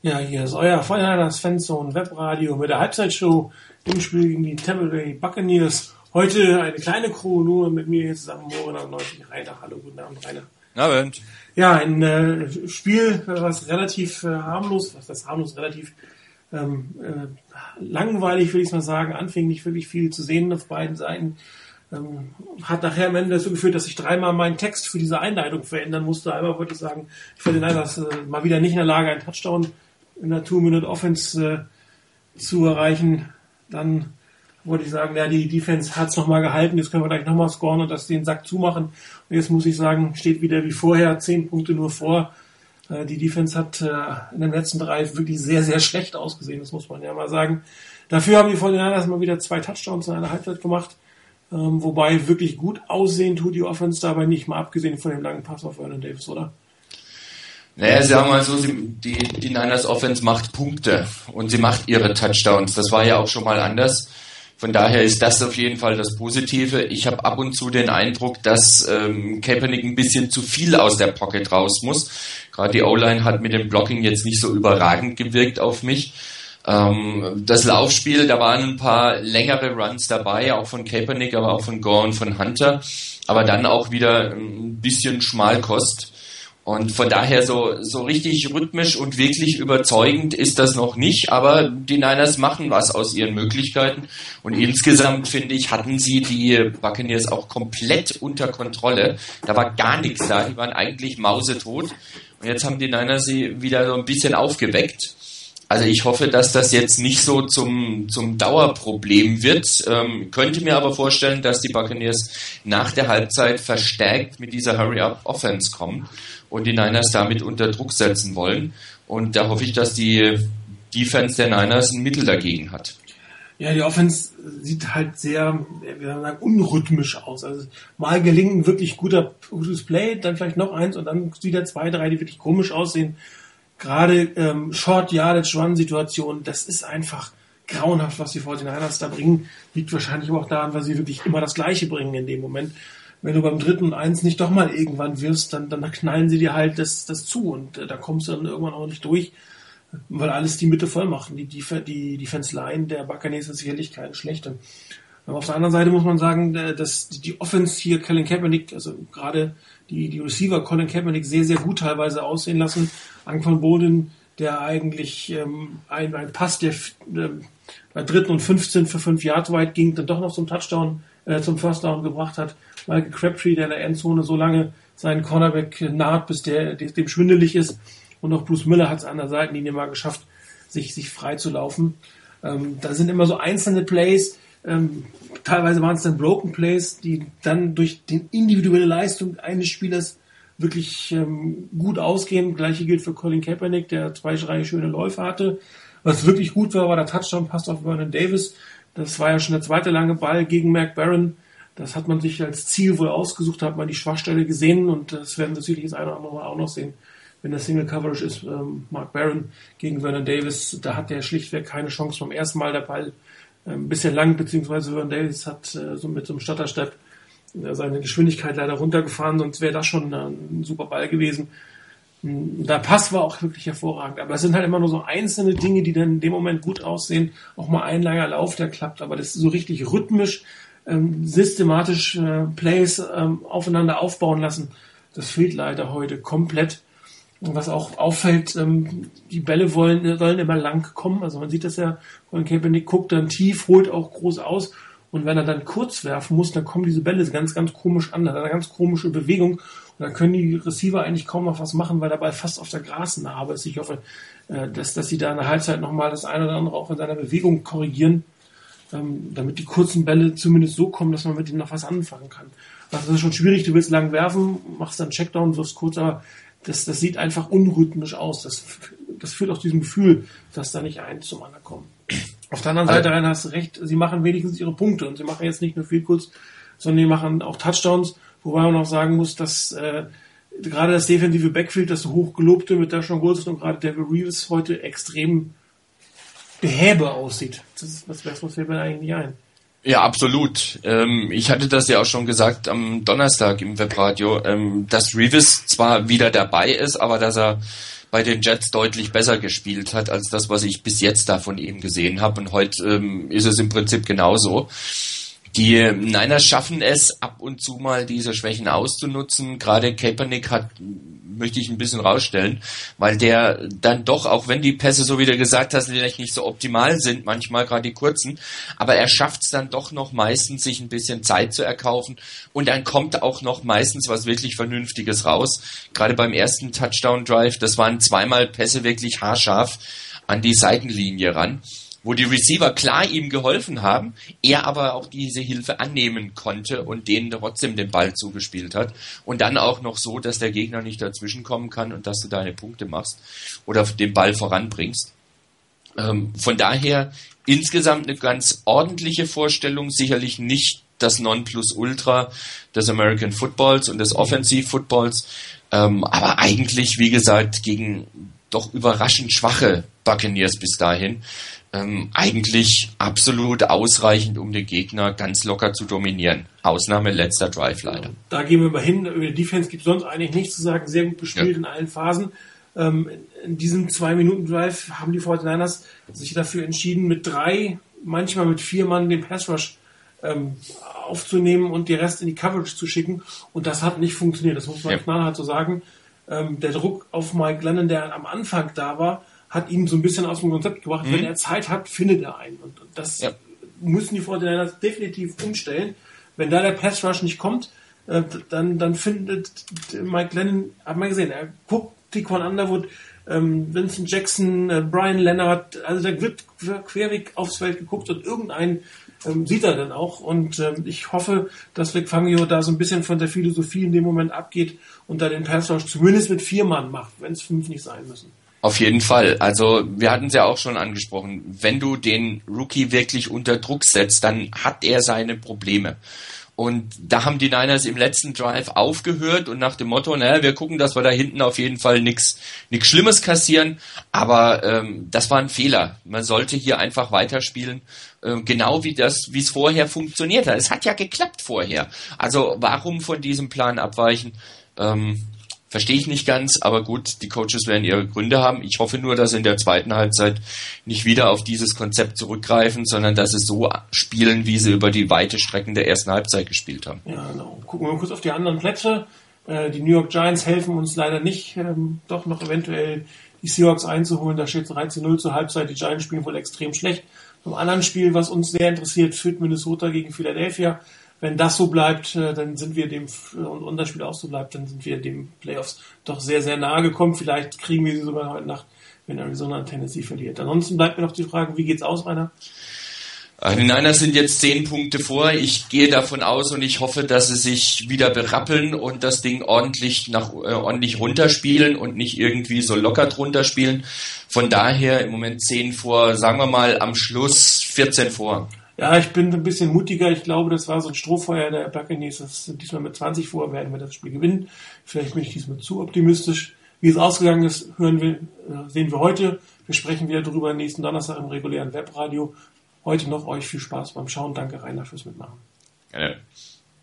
Ja, hier ist euer Feuerlanders Fanzone Webradio mit der Halbzeitshow im Spiel gegen die Tampa Bay Buccaneers. Heute eine kleine Crew, nur mit mir hier zusammen, Morin und Neufig Rainer. Hallo, guten Abend, Rainer. Abend. Ja, ein äh, Spiel, was relativ äh, harmlos, was das harmlos relativ ähm, äh, langweilig, würde ich mal sagen, anfing nicht wirklich viel zu sehen auf beiden Seiten. Ähm, hat nachher am Ende dazu geführt, dass ich dreimal meinen Text für diese Einleitung verändern musste. Einmal wollte ich sagen, ich finde den Niners äh, mal wieder nicht in der Lage, einen Touchdown in der Two-Minute-Offense äh, zu erreichen. Dann wollte ich sagen, ja, die Defense hat es nochmal gehalten, jetzt können wir gleich nochmal scoren und das den Sack zumachen. Und jetzt muss ich sagen, steht wieder wie vorher, zehn Punkte nur vor. Äh, die Defense hat äh, in den letzten drei wirklich sehr, sehr schlecht ausgesehen, das muss man ja mal sagen. Dafür haben die 49ers mal wieder zwei Touchdowns in einer Halbzeit gemacht. Ähm, wobei wirklich gut aussehen tut die Offense dabei nicht, mal abgesehen von dem langen Pass auf Vernon Davis, oder? Naja, sagen wir mal so, sie, die, die Niners Offense macht Punkte und sie macht ihre Touchdowns. Das war ja auch schon mal anders. Von daher ist das auf jeden Fall das Positive. Ich habe ab und zu den Eindruck, dass ähm, Kaepernick ein bisschen zu viel aus der Pocket raus muss. Gerade die O-Line hat mit dem Blocking jetzt nicht so überragend gewirkt auf mich. Ähm, das Laufspiel, da waren ein paar längere Runs dabei, auch von Kaepernick, aber auch von Gore und von Hunter. Aber dann auch wieder ein bisschen Schmalkost. Und von daher so, so richtig rhythmisch und wirklich überzeugend ist das noch nicht, aber die Niners machen was aus ihren Möglichkeiten. Und insgesamt finde ich, hatten sie die Buccaneers auch komplett unter Kontrolle. Da war gar nichts da, die waren eigentlich mausetot. Und jetzt haben die Niners sie wieder so ein bisschen aufgeweckt. Also ich hoffe, dass das jetzt nicht so zum, zum Dauerproblem wird. Ähm, könnte mir aber vorstellen, dass die Buccaneers nach der Halbzeit verstärkt mit dieser Hurry-Up-Offense kommen und die Niners damit unter Druck setzen wollen. Und da hoffe ich, dass die Defense der Niners ein Mittel dagegen hat. Ja, die Offense sieht halt sehr, wie soll man sagen, unrhythmisch aus. Also mal gelingt ein wirklich guter, gutes Play, dann vielleicht noch eins und dann wieder zwei, drei, die wirklich komisch aussehen. Gerade ähm, Short Yardage Run Situationen, das ist einfach grauenhaft, was die 49ers da bringen. Liegt wahrscheinlich auch daran, weil sie wirklich immer das Gleiche bringen in dem Moment wenn du beim dritten Eins nicht doch mal irgendwann wirst, dann, dann knallen sie dir halt das, das zu und äh, da kommst du dann irgendwann auch nicht durch, weil alles die Mitte voll machen. Die, die, die Defense Line der Buccaneers ist sicherlich keine schlechte. Aber auf der anderen Seite muss man sagen, äh, dass die Offense hier Colin Kaepernick, also gerade die, die Receiver Colin Kaepernick sehr, sehr gut teilweise aussehen lassen. Anquan Boden, der eigentlich ähm, ein, ein Pass, der äh, bei dritten und 15 für 5 Yards weit ging, dann doch noch zum Touchdown, äh, zum First Down gebracht hat. Michael Crabtree, der in der Endzone so lange seinen Cornerback naht, bis der, dem schwindelig ist. Und auch Bruce Miller hat es an der Seitenlinie mal geschafft, sich, sich frei zu laufen. Ähm, da sind immer so einzelne Plays, ähm, teilweise waren es dann Broken Plays, die dann durch die individuelle Leistung eines Spielers wirklich ähm, gut ausgehen. Gleiche gilt für Colin Kaepernick, der zwei, drei schöne Läufe hatte. Was wirklich gut war, war der Touchdown-Pass auf Vernon Davis. Das war ja schon der zweite lange Ball gegen Mac Barron. Das hat man sich als Ziel wohl ausgesucht, hat man die Schwachstelle gesehen und das werden wir sicherlich das eine oder andere Mal auch noch sehen, wenn das Single Coverage ist. Ähm, Mark Barron gegen Vernon Davis, da hat der schlichtweg keine Chance beim ersten Mal der Ball ein bisschen lang, beziehungsweise Vernon Davis hat äh, so mit so einem Stutterstep äh, seine Geschwindigkeit leider runtergefahren, sonst wäre das schon ein super Ball gewesen. Der Pass war auch wirklich hervorragend, aber es sind halt immer nur so einzelne Dinge, die dann in dem Moment gut aussehen. Auch mal ein langer Lauf, der klappt, aber das ist so richtig rhythmisch ähm, systematisch äh, Plays ähm, aufeinander aufbauen lassen. Das fehlt leider heute komplett. Was auch auffällt, ähm, die Bälle wollen, sollen immer lang kommen. Also man sieht das ja, Colin Kaepernick guckt dann tief, holt auch groß aus. Und wenn er dann kurz werfen muss, dann kommen diese Bälle ganz, ganz komisch an. Dann hat eine ganz komische Bewegung. Und dann können die Receiver eigentlich kaum noch was machen, weil der Ball fast auf der Grasnarbe ist. Ich hoffe, äh, dass, dass sie da in der Halbzeit nochmal das eine oder andere auch in seiner Bewegung korrigieren ähm, damit die kurzen Bälle zumindest so kommen, dass man mit ihnen noch was anfangen kann. Also das ist schon schwierig, du willst lang werfen, machst dann Checkdown, wirst kurz, aber das, das sieht einfach unrhythmisch aus. Das, das führt auch diesem Gefühl, dass da nicht eins zum anderen kommt. Auf der anderen Seite rein hast du recht, sie machen wenigstens ihre Punkte und sie machen jetzt nicht nur viel kurz, sondern die machen auch Touchdowns, wobei man auch sagen muss, dass äh, gerade das defensive Backfield, das hochgelobte mit der Sean Goldston und gerade Devil Reeves heute extrem behäbe aussieht. Das ist, was, was fällt mir eigentlich nicht ein? Ja, absolut. Ähm, ich hatte das ja auch schon gesagt am Donnerstag im Webradio, ähm, dass Reeves zwar wieder dabei ist, aber dass er bei den Jets deutlich besser gespielt hat als das, was ich bis jetzt da von ihm gesehen habe. Und heute ähm, ist es im Prinzip genauso. Die Niners schaffen es, ab und zu mal diese Schwächen auszunutzen. Gerade Kaepernick hat möchte ich ein bisschen rausstellen, weil der dann doch, auch wenn die Pässe, so wie du gesagt hast, vielleicht nicht so optimal sind, manchmal gerade die kurzen, aber er schafft es dann doch noch meistens, sich ein bisschen Zeit zu erkaufen und dann kommt auch noch meistens was wirklich Vernünftiges raus. Gerade beim ersten Touchdown-Drive, das waren zweimal Pässe wirklich haarscharf an die Seitenlinie ran wo die Receiver klar ihm geholfen haben, er aber auch diese Hilfe annehmen konnte und denen trotzdem den Ball zugespielt hat. Und dann auch noch so, dass der Gegner nicht dazwischen kommen kann und dass du deine Punkte machst oder den Ball voranbringst. Ähm, von daher insgesamt eine ganz ordentliche Vorstellung, sicherlich nicht das Nonplusultra des American Footballs und des Offensive Footballs, ähm, aber eigentlich, wie gesagt, gegen doch überraschend schwache Buccaneers bis dahin ähm, eigentlich absolut ausreichend, um den Gegner ganz locker zu dominieren. Ausnahme letzter Drive leider. Da gehen wir mal hin. Über die Defense gibt es sonst eigentlich nichts zu sagen. Sehr gut gespielt ja. in allen Phasen. Ähm, in diesem Zwei-Minuten-Drive haben die 49ers sich dafür entschieden, mit drei, manchmal mit vier Mann den Pass-Rush ähm, aufzunehmen und die Rest in die Coverage zu schicken. Und das hat nicht funktioniert. Das muss man ja. knallhart so sagen. Ähm, der Druck auf Mike Lennon, der am Anfang da war, hat ihn so ein bisschen aus dem Konzept gebracht. Mhm. Wenn er Zeit hat, findet er einen. Und das ja. müssen die Fortinanders definitiv umstellen. Wenn da der Pass Rush nicht kommt, äh, dann, dann findet Mike Lennon, hat man gesehen, er guckt Tiquan Underwood, ähm, Vincent Jackson, äh, Brian Leonard, also da wird querweg aufs Feld geguckt und irgendein ähm, sieht er dann auch. Und ähm, ich hoffe, dass Vic Fangio da so ein bisschen von der Philosophie in dem Moment abgeht und da den Pass Rush zumindest mit vier Mann macht, wenn es fünf nicht sein müssen. Auf jeden Fall. Also wir hatten es ja auch schon angesprochen. Wenn du den Rookie wirklich unter Druck setzt, dann hat er seine Probleme. Und da haben die Niners im letzten Drive aufgehört und nach dem Motto, naja, wir gucken, dass wir da hinten auf jeden Fall nichts nichts Schlimmes kassieren. Aber ähm, das war ein Fehler. Man sollte hier einfach weiterspielen, äh, genau wie das, wie es vorher funktioniert hat. Es hat ja geklappt vorher. Also warum von diesem Plan abweichen? Ähm, Verstehe ich nicht ganz, aber gut, die Coaches werden ihre Gründe haben. Ich hoffe nur, dass sie in der zweiten Halbzeit nicht wieder auf dieses Konzept zurückgreifen, sondern dass sie so spielen, wie sie über die weite Strecken der ersten Halbzeit gespielt haben. Ja, genau. Gucken wir mal kurz auf die anderen Plätze. Äh, die New York Giants helfen uns leider nicht, ähm, doch noch eventuell die Seahawks einzuholen. Da steht 13-0 zur Halbzeit. Die Giants spielen wohl extrem schlecht. Zum anderen Spiel, was uns sehr interessiert, führt Minnesota gegen Philadelphia wenn das so bleibt, äh, dann sind wir dem, und das Spiel auch so bleibt, dann sind wir dem Playoffs doch sehr, sehr nahe gekommen. Vielleicht kriegen wir sie sogar heute Nacht, wenn Arizona Tennessee verliert. Ansonsten bleibt mir noch die Frage, wie geht's aus, Rainer? Äh, die Niners sind jetzt zehn Punkte vor. Ich gehe davon aus und ich hoffe, dass sie sich wieder berappeln und das Ding ordentlich nach äh, ordentlich runterspielen und nicht irgendwie so locker drunter spielen. Von daher im Moment zehn vor, sagen wir mal am Schluss 14 vor. Ja, ich bin ein bisschen mutiger. Ich glaube, das war so ein Strohfeuer der Buccaneers. Das diesmal mit 20 vor werden wir das Spiel gewinnen. Vielleicht bin ich diesmal zu optimistisch. Wie es ausgegangen ist, hören wir, äh, sehen wir heute. Wir sprechen wieder darüber nächsten Donnerstag im regulären Webradio. Heute noch euch viel Spaß beim Schauen. Danke, Rainer, fürs Mitmachen. Gerne.